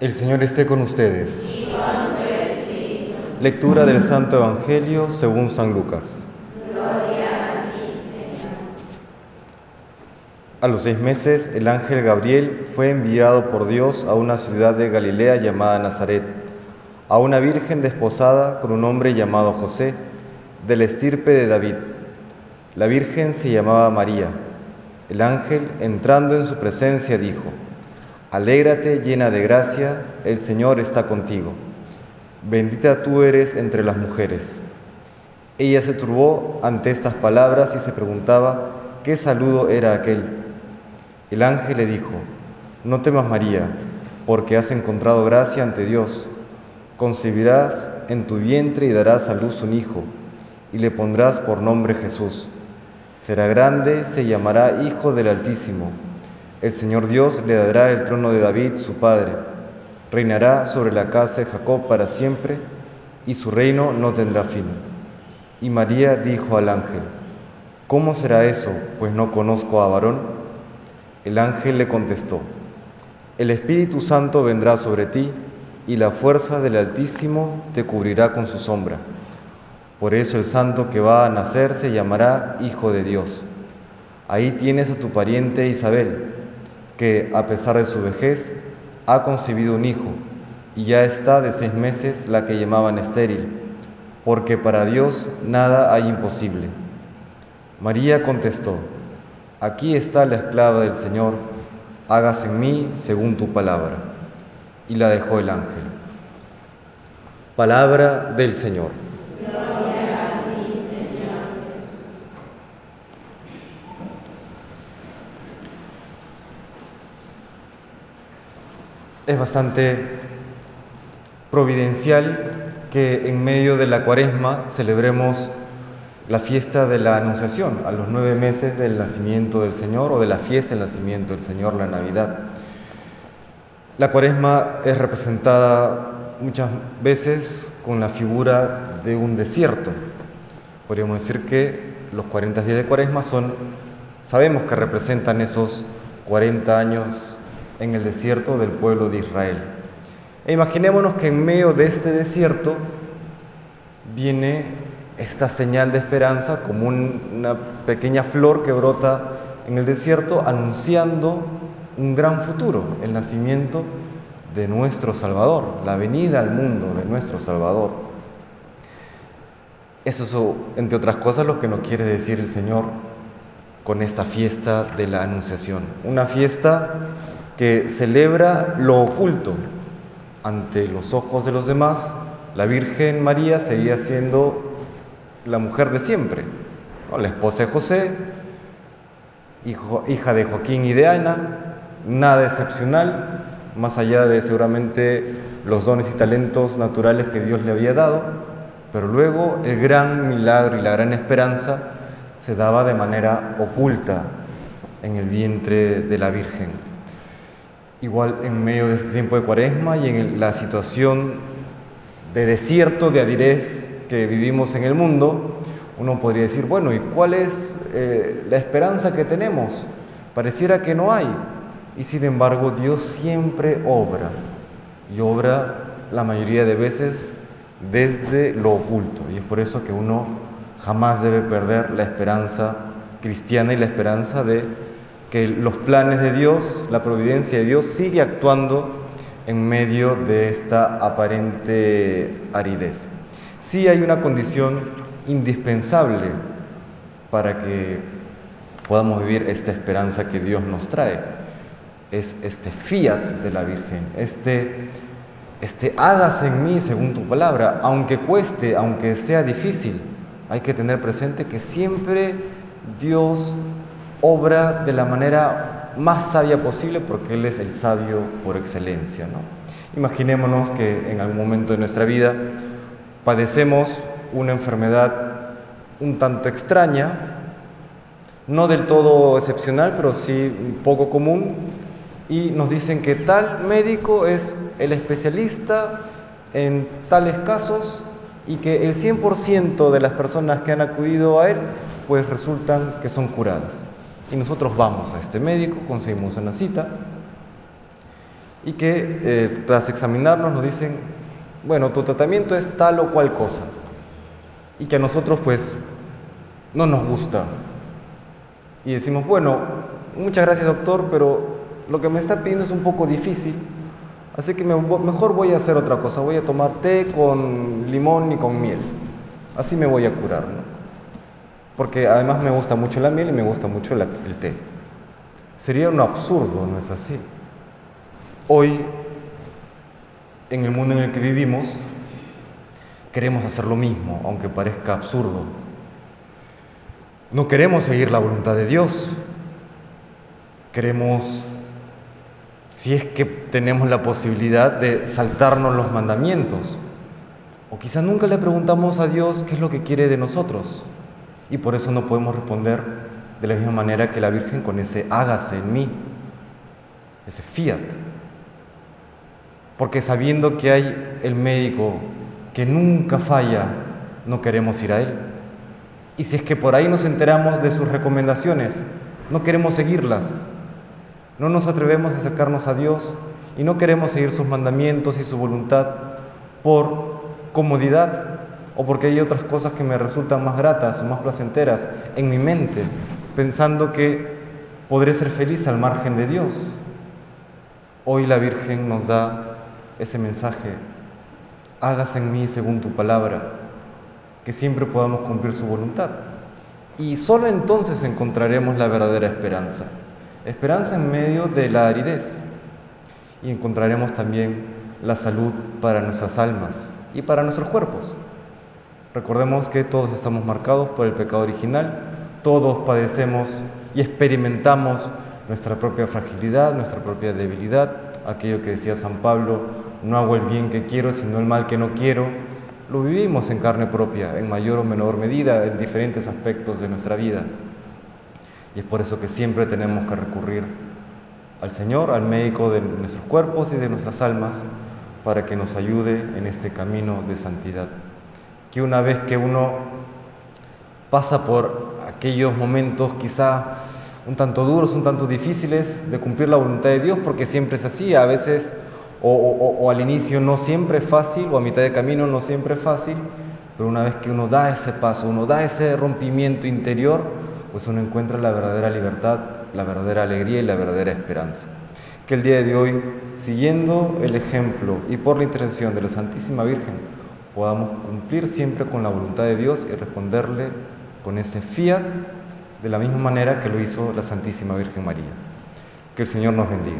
El Señor esté con ustedes. Lectura del Santo Evangelio según San Lucas. A los seis meses, el ángel Gabriel fue enviado por Dios a una ciudad de Galilea llamada Nazaret, a una virgen desposada con un hombre llamado José, del estirpe de David. La virgen se llamaba María. El ángel, entrando en su presencia, dijo, Alégrate llena de gracia, el Señor está contigo. Bendita tú eres entre las mujeres. Ella se turbó ante estas palabras y se preguntaba qué saludo era aquel. El ángel le dijo, No temas María, porque has encontrado gracia ante Dios. Concebirás en tu vientre y darás a luz un hijo, y le pondrás por nombre Jesús. Será grande, se llamará Hijo del Altísimo el Señor Dios le dará el trono de David, su padre. Reinará sobre la casa de Jacob para siempre, y su reino no tendrá fin. Y María dijo al ángel, ¿Cómo será eso, pues no conozco a varón? El ángel le contestó, El Espíritu Santo vendrá sobre ti, y la fuerza del Altísimo te cubrirá con su sombra. Por eso el santo que va a nacer se llamará Hijo de Dios. Ahí tienes a tu pariente Isabel que a pesar de su vejez ha concebido un hijo y ya está de seis meses la que llamaban estéril, porque para Dios nada hay imposible. María contestó, aquí está la esclava del Señor, hágase en mí según tu palabra. Y la dejó el ángel. Palabra del Señor. Es bastante providencial que en medio de la cuaresma celebremos la fiesta de la Anunciación, a los nueve meses del nacimiento del Señor o de la fiesta del nacimiento del Señor, la Navidad. La cuaresma es representada muchas veces con la figura de un desierto. Podríamos decir que los 40 días de cuaresma son, sabemos que representan esos 40 años en el desierto del pueblo de Israel. E imaginémonos que en medio de este desierto viene esta señal de esperanza como una pequeña flor que brota en el desierto anunciando un gran futuro, el nacimiento de nuestro Salvador, la venida al mundo de nuestro Salvador. Eso es, entre otras cosas, lo que nos quiere decir el Señor con esta fiesta de la Anunciación. Una fiesta que celebra lo oculto. Ante los ojos de los demás, la Virgen María seguía siendo la mujer de siempre, la esposa de José, hija de Joaquín y de Ana, nada excepcional, más allá de seguramente los dones y talentos naturales que Dios le había dado, pero luego el gran milagro y la gran esperanza se daba de manera oculta en el vientre de la Virgen igual en medio de este tiempo de cuaresma y en la situación de desierto, de aridez que vivimos en el mundo, uno podría decir, bueno, ¿y cuál es eh, la esperanza que tenemos? Pareciera que no hay. Y sin embargo, Dios siempre obra. Y obra la mayoría de veces desde lo oculto. Y es por eso que uno jamás debe perder la esperanza cristiana y la esperanza de que los planes de Dios, la providencia de Dios sigue actuando en medio de esta aparente aridez. Sí hay una condición indispensable para que podamos vivir esta esperanza que Dios nos trae. Es este fiat de la Virgen, este, este hágase en mí según tu palabra, aunque cueste, aunque sea difícil, hay que tener presente que siempre Dios obra de la manera más sabia posible porque Él es el sabio por excelencia. ¿no? Imaginémonos que en algún momento de nuestra vida padecemos una enfermedad un tanto extraña, no del todo excepcional, pero sí poco común, y nos dicen que tal médico es el especialista en tales casos y que el 100% de las personas que han acudido a él pues resultan que son curadas. Y nosotros vamos a este médico, conseguimos una cita y que eh, tras examinarnos nos dicen, bueno, tu tratamiento es tal o cual cosa y que a nosotros pues no nos gusta. Y decimos, bueno, muchas gracias doctor, pero lo que me está pidiendo es un poco difícil, así que mejor voy a hacer otra cosa, voy a tomar té con limón y con miel, así me voy a curar. Porque además me gusta mucho la miel y me gusta mucho el té. Sería un absurdo, ¿no es así? Hoy, en el mundo en el que vivimos, queremos hacer lo mismo, aunque parezca absurdo. No queremos seguir la voluntad de Dios. Queremos, si es que tenemos la posibilidad de saltarnos los mandamientos. O quizá nunca le preguntamos a Dios qué es lo que quiere de nosotros. Y por eso no podemos responder de la misma manera que la Virgen con ese hágase en mí, ese fiat. Porque sabiendo que hay el médico que nunca falla, no queremos ir a Él. Y si es que por ahí nos enteramos de sus recomendaciones, no queremos seguirlas. No nos atrevemos a acercarnos a Dios y no queremos seguir sus mandamientos y su voluntad por comodidad o porque hay otras cosas que me resultan más gratas o más placenteras en mi mente, pensando que podré ser feliz al margen de Dios. Hoy la Virgen nos da ese mensaje hágase en mí según tu palabra, que siempre podamos cumplir su voluntad. Y solo entonces encontraremos la verdadera esperanza, esperanza en medio de la aridez. Y encontraremos también la salud para nuestras almas y para nuestros cuerpos. Recordemos que todos estamos marcados por el pecado original, todos padecemos y experimentamos nuestra propia fragilidad, nuestra propia debilidad, aquello que decía San Pablo, no hago el bien que quiero, sino el mal que no quiero, lo vivimos en carne propia, en mayor o menor medida, en diferentes aspectos de nuestra vida. Y es por eso que siempre tenemos que recurrir al Señor, al médico de nuestros cuerpos y de nuestras almas, para que nos ayude en este camino de santidad. Que una vez que uno pasa por aquellos momentos quizá un tanto duros, un tanto difíciles de cumplir la voluntad de Dios, porque siempre es así, a veces o, al inicio no siempre es fácil, o a mitad de camino no siempre es fácil, pero una vez que uno da ese paso, uno da ese rompimiento interior, pues uno encuentra la verdadera libertad, la verdadera alegría y la verdadera esperanza. Que el día de hoy, siguiendo el ejemplo y por la intercesión de la Santísima Virgen, podamos cumplir siempre con la voluntad de Dios y responderle con ese fiat de la misma manera que lo hizo la Santísima Virgen María. Que el Señor nos bendiga.